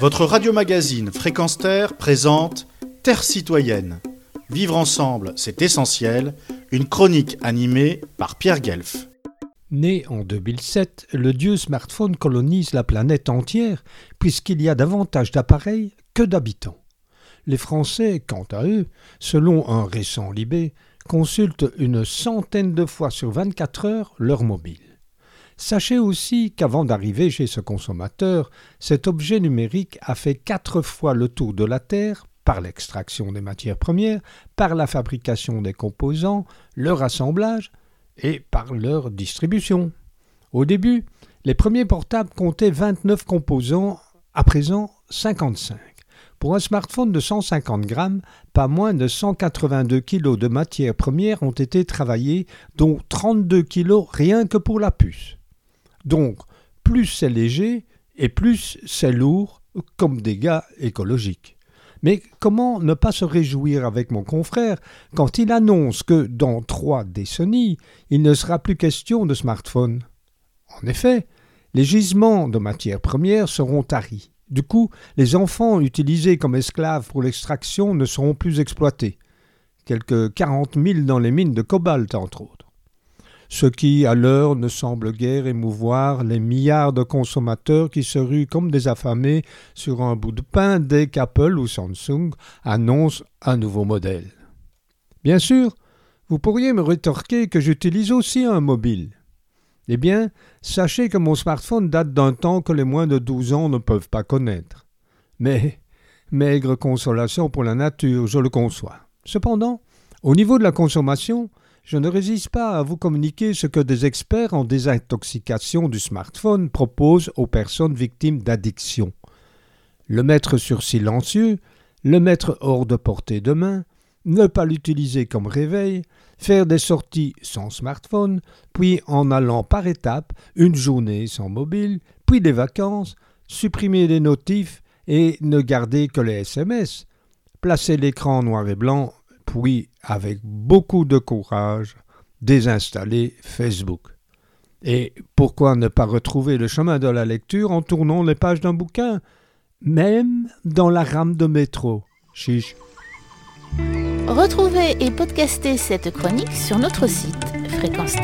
Votre radio-magazine Fréquence Terre présente Terre citoyenne. Vivre ensemble, c'est essentiel. Une chronique animée par Pierre Guelf. Né en 2007, le dieu smartphone colonise la planète entière puisqu'il y a davantage d'appareils que d'habitants. Les Français, quant à eux, selon un récent Libé, consultent une centaine de fois sur 24 heures leur mobile. Sachez aussi qu'avant d'arriver chez ce consommateur, cet objet numérique a fait quatre fois le tour de la Terre par l'extraction des matières premières, par la fabrication des composants, leur assemblage et par leur distribution. Au début, les premiers portables comptaient 29 composants, à présent 55. Pour un smartphone de 150 grammes, pas moins de 182 kg de matières premières ont été travaillées, dont 32 kg rien que pour la puce. Donc, plus c'est léger et plus c'est lourd comme dégâts écologiques. Mais comment ne pas se réjouir avec mon confrère quand il annonce que dans trois décennies, il ne sera plus question de smartphone? En effet, les gisements de matières premières seront taris. Du coup, les enfants utilisés comme esclaves pour l'extraction ne seront plus exploités. Quelques quarante mille dans les mines de cobalt, entre autres ce qui, à l'heure, ne semble guère émouvoir les milliards de consommateurs qui se ruent comme des affamés sur un bout de pain dès qu'Apple ou Samsung annoncent un nouveau modèle. Bien sûr, vous pourriez me rétorquer que j'utilise aussi un mobile. Eh bien, sachez que mon smartphone date d'un temps que les moins de douze ans ne peuvent pas connaître. Mais, maigre consolation pour la nature, je le conçois. Cependant, au niveau de la consommation, je ne résiste pas à vous communiquer ce que des experts en désintoxication du smartphone proposent aux personnes victimes d'addiction. Le mettre sur silencieux, le mettre hors de portée de main, ne pas l'utiliser comme réveil, faire des sorties sans smartphone, puis en allant par étapes, une journée sans mobile, puis des vacances, supprimer les notifs et ne garder que les SMS, placer l'écran noir et blanc puis, avec beaucoup de courage, désinstaller Facebook. Et pourquoi ne pas retrouver le chemin de la lecture en tournant les pages d'un bouquin, même dans la rame de métro? Chiche. Retrouvez et podcastez cette chronique sur notre site fréquence